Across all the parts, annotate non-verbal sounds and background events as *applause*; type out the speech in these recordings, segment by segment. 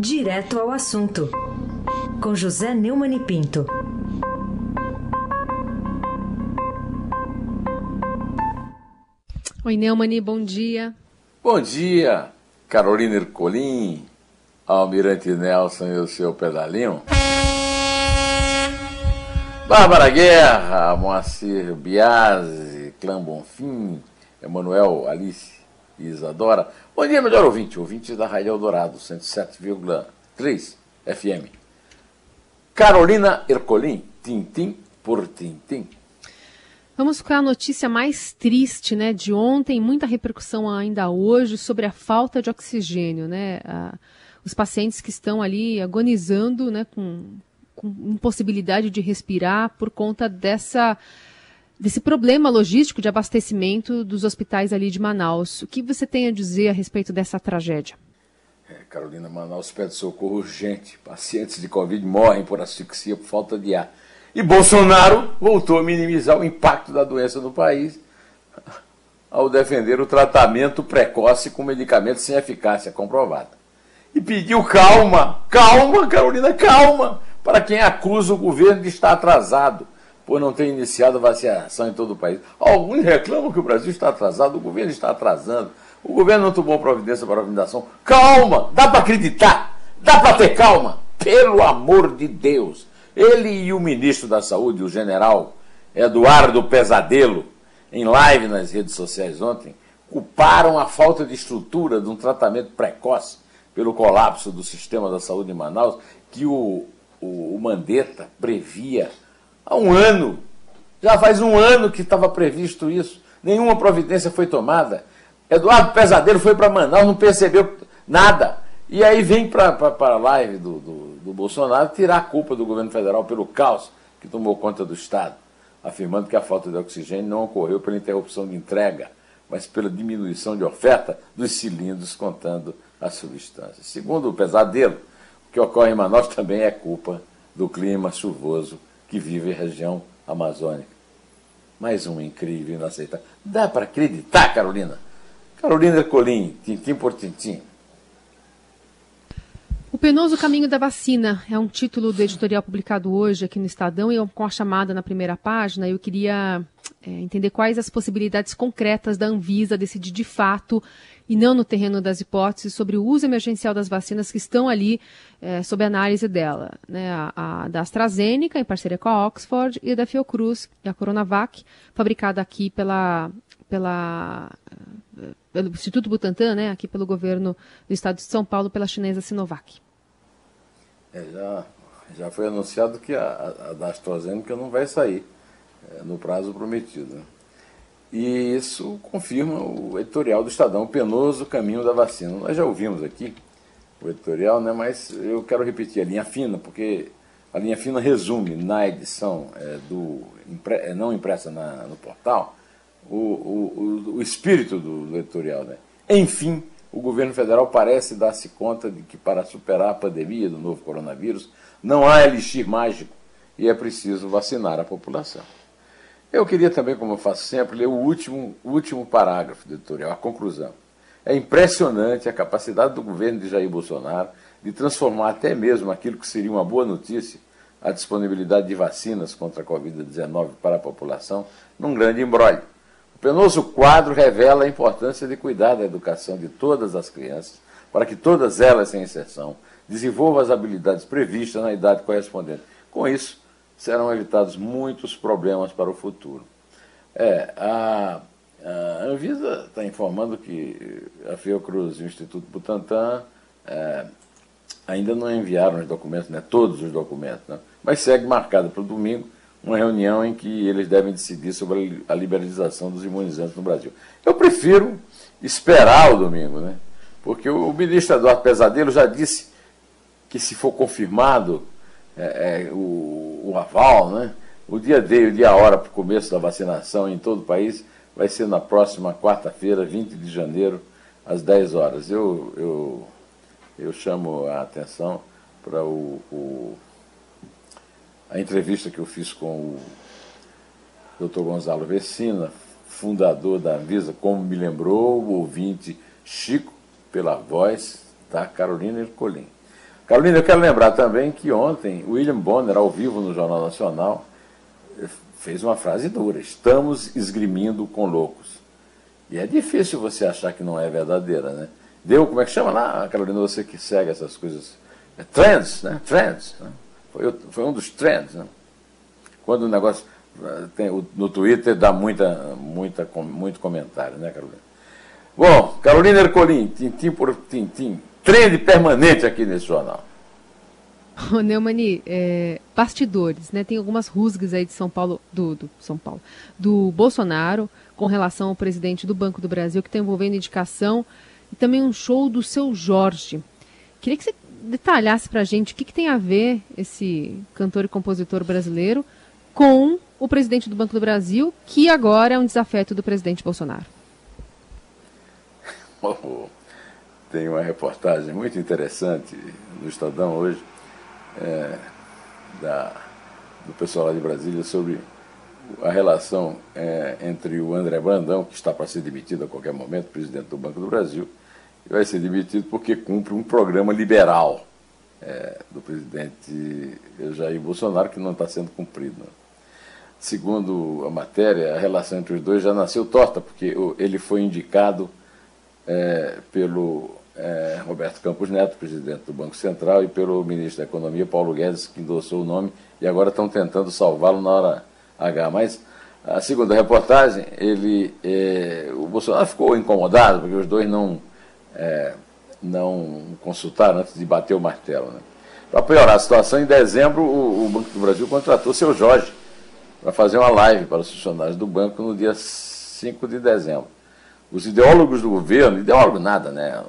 Direto ao assunto, com José Neumann e Pinto. Oi, Neumani, bom dia. Bom dia, Carolina Ercolim, Almirante Nelson e o seu pedalinho. Bárbara Guerra, Moacir Biasi, Clã Bonfim, Emanuel, Alice Isadora. Bom dia, melhor ouvinte, ouvinte da Rádio Eldorado, 107,3 FM. Carolina Ercolim, tintim por tintim. Vamos com a notícia mais triste, né, de ontem, muita repercussão ainda hoje sobre a falta de oxigênio, né? Os pacientes que estão ali agonizando, né, com com impossibilidade de respirar por conta dessa desse problema logístico de abastecimento dos hospitais ali de Manaus. O que você tem a dizer a respeito dessa tragédia? É, Carolina, Manaus pede socorro urgente. Pacientes de Covid morrem por asfixia por falta de ar. E Bolsonaro voltou a minimizar o impacto da doença no país *laughs* ao defender o tratamento precoce com medicamentos sem eficácia comprovada. E pediu calma, calma, Carolina, calma para quem acusa o governo de estar atrasado por não ter iniciado a vacinação em todo o país. Alguns reclamam que o Brasil está atrasado, o governo está atrasando, o governo não tomou providência para a vacinação. Calma, dá para acreditar, dá para ter calma, pelo amor de Deus. Ele e o ministro da Saúde, o general Eduardo Pesadelo, em live nas redes sociais ontem, culparam a falta de estrutura de um tratamento precoce pelo colapso do sistema da saúde em Manaus, que o o, o Mandetta previa há um ano. Já faz um ano que estava previsto isso. Nenhuma providência foi tomada. Eduardo Pesadelo foi para Manaus, não percebeu nada. E aí vem para a live do, do, do Bolsonaro tirar a culpa do governo federal pelo caos que tomou conta do Estado, afirmando que a falta de oxigênio não ocorreu pela interrupção de entrega, mas pela diminuição de oferta dos cilindros contando as substâncias. Segundo o Pesadelo, o que ocorre em Manaus também é culpa do clima chuvoso que vive a região amazônica. Mais um incrível inaceitável. Dá para acreditar, Carolina? Carolina Ercolim, tintim por tintim. O penoso caminho da vacina é um título do editorial publicado hoje aqui no Estadão e com a chamada na primeira página eu queria é, entender quais as possibilidades concretas da Anvisa decidir de fato e não no terreno das hipóteses sobre o uso emergencial das vacinas que estão ali é, sob análise dela. Né? A, a, da AstraZeneca, em parceria com a Oxford, e da Fiocruz, e a Coronavac, fabricada aqui pela, pela, pelo Instituto Butantan, né? aqui pelo governo do estado de São Paulo, pela chinesa Sinovac. É, já, já foi anunciado que a, a da AstraZeneca não vai sair é, no prazo prometido. E isso confirma o editorial do Estadão, o penoso caminho da vacina. Nós já ouvimos aqui o editorial, né, mas eu quero repetir a linha fina, porque a linha fina resume na edição é, do, é, não impressa na, no portal o, o, o espírito do, do editorial. Né? Enfim, o governo federal parece dar-se conta de que para superar a pandemia do novo coronavírus não há elixir mágico e é preciso vacinar a população. Eu queria também, como eu faço sempre, ler o último, último parágrafo do editorial, a conclusão. É impressionante a capacidade do governo de Jair Bolsonaro de transformar até mesmo aquilo que seria uma boa notícia, a disponibilidade de vacinas contra a Covid-19 para a população, num grande embrólio. O penoso quadro revela a importância de cuidar da educação de todas as crianças, para que todas elas, sem exceção, desenvolvam as habilidades previstas na idade correspondente. Com isso, serão evitados muitos problemas para o futuro. É, a, a Anvisa está informando que a Fiocruz e o Instituto Butantan é, ainda não enviaram os documentos, né, todos os documentos, né, mas segue marcada para o domingo uma reunião em que eles devem decidir sobre a liberalização dos imunizantes no Brasil. Eu prefiro esperar o domingo, né, porque o, ministro Eduardo Pesadelo já disse que se for confirmado é, é, o, o, aval, né? O dia D, o dia hora para o começo da vacinação em todo o país vai ser na próxima quarta-feira, 20 de janeiro, às 10 horas. Eu, eu, eu chamo a atenção para o, o, a entrevista que eu fiz com o Dr. Gonzalo Vecina, fundador da Anvisa, como me lembrou o ouvinte Chico, pela voz da Carolina Ercolim. Carolina, eu quero lembrar também que ontem William Bonner, ao vivo no Jornal Nacional, fez uma frase dura: estamos esgrimindo com loucos. E é difícil você achar que não é verdadeira, né? Deu, como é que chama lá, Carolina, você que segue essas coisas? É trends, né? Trends. Né? Foi, foi um dos trends, né? Quando o negócio eh, tem, no Twitter dá muita, muita, muito comentário, né, Carolina? Bom, Carolina Ercolim, tintim por tintim, trend permanente aqui nesse jornal. O Neumani, é, bastidores, né? Tem algumas rusgas aí de São Paulo, do, do, São Paulo, do Bolsonaro, com relação ao presidente do Banco do Brasil, que está envolvendo indicação, e também um show do seu Jorge. Queria que você detalhasse para a gente o que, que tem a ver esse cantor e compositor brasileiro com o presidente do Banco do Brasil, que agora é um desafeto do presidente Bolsonaro. *laughs* Tem uma reportagem muito interessante no Estadão hoje é, da, do pessoal lá de Brasília sobre a relação é, entre o André Brandão, que está para ser demitido a qualquer momento, presidente do Banco do Brasil, e vai ser demitido porque cumpre um programa liberal é, do presidente Jair Bolsonaro que não está sendo cumprido. Né? Segundo a matéria, a relação entre os dois já nasceu torta, porque ele foi indicado é, pelo é, Roberto Campos Neto, presidente do Banco Central, e pelo ministro da Economia, Paulo Guedes, que endossou o nome, e agora estão tentando salvá-lo na hora H. Mas, a segunda reportagem, ele, é, o Bolsonaro ficou incomodado, porque os dois não, é, não consultaram antes de bater o martelo. Né? Para piorar a situação, em dezembro, o, o Banco do Brasil contratou seu Jorge para fazer uma live para os funcionários do banco no dia 5 de dezembro. Os ideólogos do governo, ideólogo nada, né?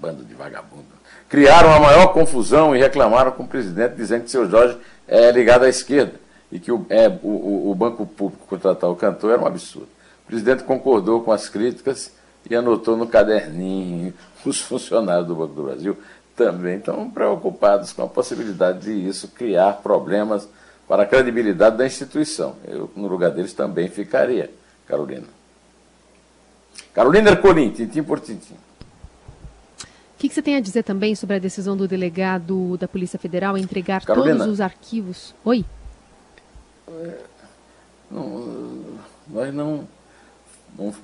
Bando de vagabundo, criaram a maior confusão e reclamaram com o presidente, dizendo que seu Jorge é ligado à esquerda e que o, é, o, o Banco Público contratar o cantor era um absurdo. O presidente concordou com as críticas e anotou no caderninho *laughs* os funcionários do Banco do Brasil também estão preocupados com a possibilidade de isso criar problemas para a credibilidade da instituição. Eu, no lugar deles, também ficaria, Carolina. Carolina Ercolim, tintim por tintim. O que, que, você tem a dizer também sobre a decisão do delegado da Polícia Federal em entregar Carolina, todos os arquivos? Oi? É, não, nós não, não,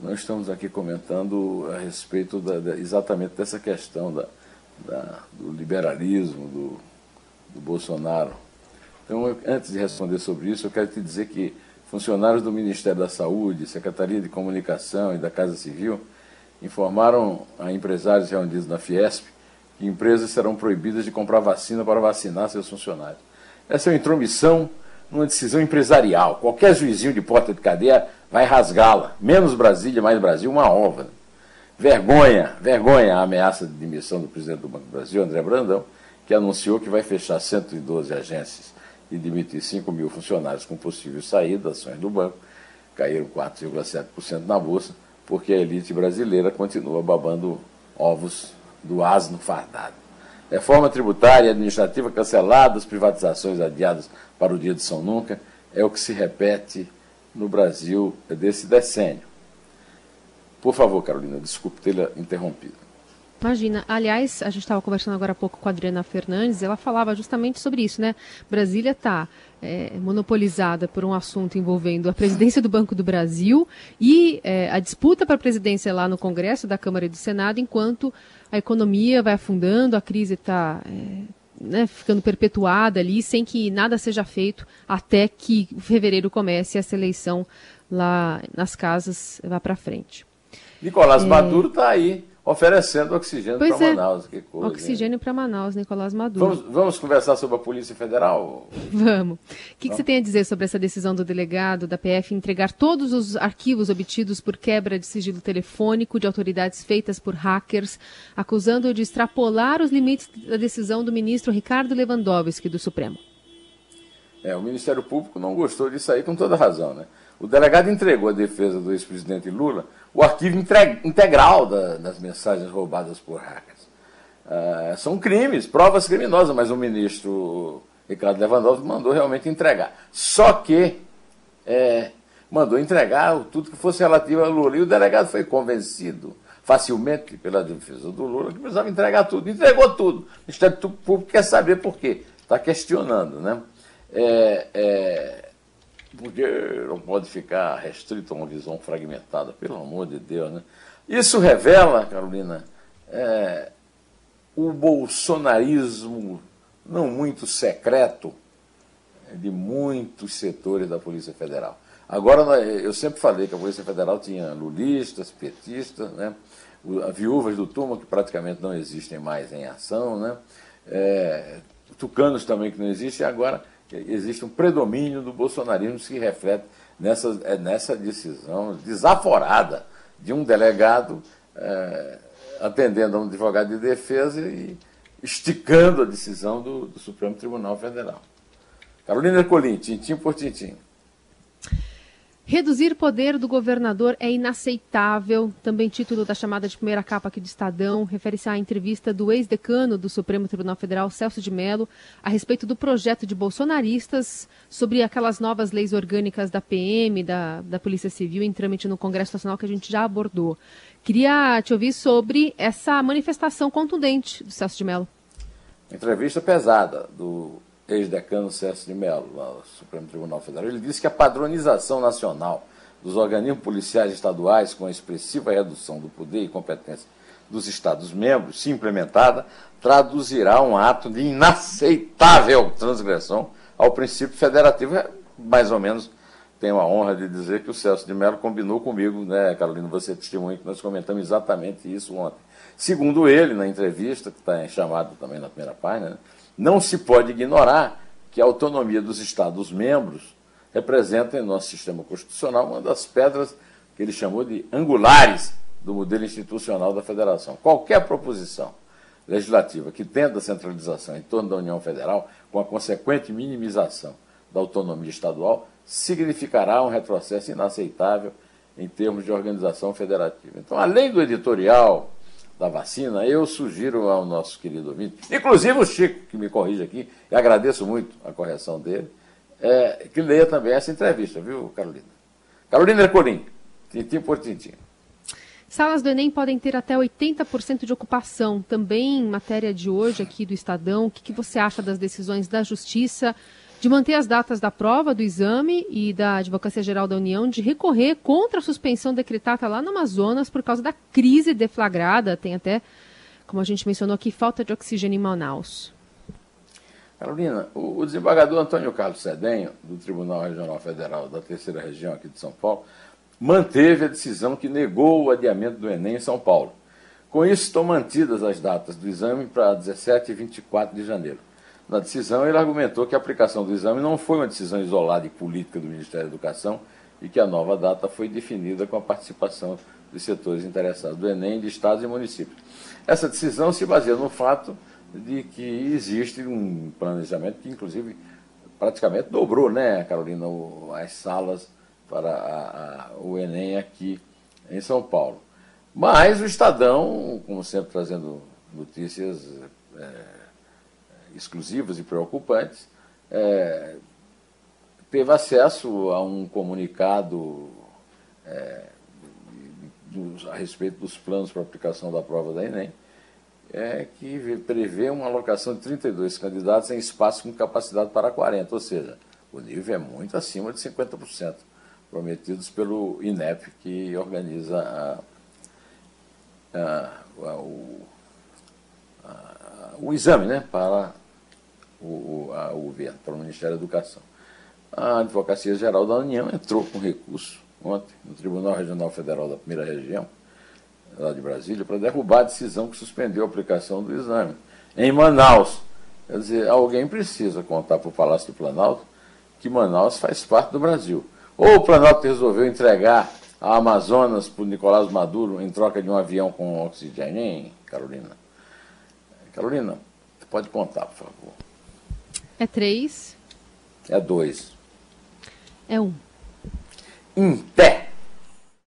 não, estamos aqui comentando a respeito da, da, exatamente dessa questão da, do liberalismo do, do Bolsonaro. Então, antes de responder sobre isso, eu quero te dizer que funcionários do Ministério da Saúde, Secretaria de Comunicação e da Casa Civil informaram a empresários reunidos na Fiesp que empresas serão proibidas de comprar vacina para vacinar seus funcionários. Essa é uma intromissão numa decisão empresarial. Qualquer juizinho de porta de cadeia vai rasgá-la. Menos Brasília, mais Brasil, uma ova. Vergonha, vergonha a ameaça de demissão do presidente do Banco do Brasil, André Brandão, que anunciou que vai fechar 112 agências e demitir 5 mil funcionários com possível saída, ações do banco, caíram 4,7% na Bolsa, porque a elite brasileira continua babando ovos do asno fardado. Reforma tributária e administrativa canceladas, privatizações adiadas para o dia de São Nunca, é o que se repete no Brasil desse decênio. Por favor, Carolina, desculpe tê-la interrompido. Imagina. Aliás, a gente estava conversando agora há pouco com a Adriana Fernandes, ela falava justamente sobre isso, né? Brasília está é, monopolizada por um assunto envolvendo a presidência do Banco do Brasil e é, a disputa para a presidência lá no Congresso, da Câmara e do Senado, enquanto a economia vai afundando, a crise está é, né, ficando perpetuada ali, sem que nada seja feito até que fevereiro comece essa eleição lá nas casas vá para frente. Nicolás é... Maduro está aí oferecendo oxigênio para é. Manaus. Que coisa, oxigênio para Manaus, Nicolás Maduro. Vamos, vamos, conversar sobre a Polícia Federal? Vamos. O que, que, você tem a dizer sobre essa decisão do delegado da PF entregar todos os arquivos obtidos por quebra de sigilo telefônico de autoridades feitas por hackers, acusando-o de extrapolar os limites da decisão do ministro Ricardo Lewandowski do Supremo? É, o Ministério Público não gostou disso aí com toda razão, né? O delegado entregou à defesa do ex-presidente Lula o arquivo integral da, das mensagens roubadas por hackers. Uh, são crimes, provas criminosas, mas o ministro Ricardo Lewandowski mandou realmente entregar. Só que é, mandou entregar tudo que fosse relativo a Lula. E o delegado foi convencido, facilmente pela defesa do Lula, que precisava entregar tudo. Entregou tudo. O Ministério Público quer saber por quê. Está questionando, né? É, é, porque não pode ficar restrito a uma visão fragmentada, pelo amor de Deus, né? Isso revela, Carolina, é, o bolsonarismo não muito secreto de muitos setores da Polícia Federal. Agora, eu sempre falei que a Polícia Federal tinha lulistas, petistas, né? viúvas do turma que praticamente não existem mais em ação, né? É, tucanos também que não existem, agora existe um predomínio do bolsonarismo que se reflete nessa, é, nessa decisão desaforada de um delegado é, atendendo a um advogado de defesa e esticando a decisão do, do Supremo Tribunal Federal. Carolina Ercolim, tintim por tintim. Reduzir poder do governador é inaceitável. Também título da chamada de primeira capa aqui do Estadão. Refere-se à entrevista do ex-decano do Supremo Tribunal Federal, Celso de Mello, a respeito do projeto de bolsonaristas sobre aquelas novas leis orgânicas da PM, da, da Polícia Civil, em trâmite no Congresso Nacional, que a gente já abordou. Queria te ouvir sobre essa manifestação contundente do Celso de Mello. Entrevista pesada do ex-decano Celso de Mello, lá no Supremo Tribunal Federal, ele disse que a padronização nacional dos organismos policiais estaduais, com a expressiva redução do poder e competência dos Estados-membros, se implementada, traduzirá um ato de inaceitável transgressão ao princípio federativo. É, mais ou menos tenho a honra de dizer que o Celso de Mello combinou comigo, né, Carolina, você testemunha que nós comentamos exatamente isso ontem. Segundo ele, na entrevista, que está chamado também na primeira página, né, não se pode ignorar que a autonomia dos Estados-membros representa em nosso sistema constitucional uma das pedras que ele chamou de angulares do modelo institucional da federação. Qualquer proposição legislativa que tenda a centralização em torno da União Federal, com a consequente minimização da autonomia estadual, significará um retrocesso inaceitável em termos de organização federativa. Então, além do editorial da vacina, eu sugiro ao nosso querido ouvinte, inclusive o Chico, que me corrige aqui, e agradeço muito a correção dele, é, que leia também essa entrevista, viu, Carolina? Carolina Ercolim, tintim por tintim. Salas do Enem podem ter até 80% de ocupação. Também matéria de hoje aqui do Estadão. O que, que você acha das decisões da Justiça de manter as datas da prova do exame e da Advocacia Geral da União de recorrer contra a suspensão decretada lá no Amazonas por causa da crise deflagrada. Tem até, como a gente mencionou aqui, falta de oxigênio em Manaus. Carolina, o, desembargador Antônio Carlos Cedenho, do Tribunal Regional Federal da Terceira Região aqui de São Paulo, manteve a decisão que negou o adiamento do Enem em São Paulo. Com isso, estão mantidas as datas do exame para 17 e 24 de janeiro. Na decisão, ele argumentou que a aplicação do exame não foi uma decisão isolada e política do Ministério da Educação e que a nova data foi definida com a participação dos setores interessados do Enem, de estados e municípios. Essa decisão se baseia no fato de que existe um planejamento que, inclusive, praticamente dobrou, né, Carolina, as salas para a, a, o Enem aqui em São Paulo. Mas o Estadão, como sempre trazendo notícias é, exclusivas e preocupantes, é, teve acesso a um comunicado é, a respeito dos planos para aplicação da prova da Enem, é, que prevê uma alocação de 32 candidatos em espaço com capacidade para 40, ou seja, o nível é muito acima de 50% prometidos pelo INEP, que organiza a, a, a, o, o exame né, para o, a, o governo, para o Ministério da Educação. A Advocacia Geral da União entrou com recurso ontem no Tribunal Regional Federal da Primeira Região, lá de Brasília, para derrubar a decisão que suspendeu a aplicação do exame. Em Manaus, quer dizer, alguém precisa contar para o Palácio do Planalto que Manaus faz parte do Brasil. Ou o Planalto resolveu entregar a Amazonas para o Nicolás Maduro em troca de um avião com oxigênio, hein, Carolina? Carolina, pode contar, por favor. É três. É dois. É um. Em pé.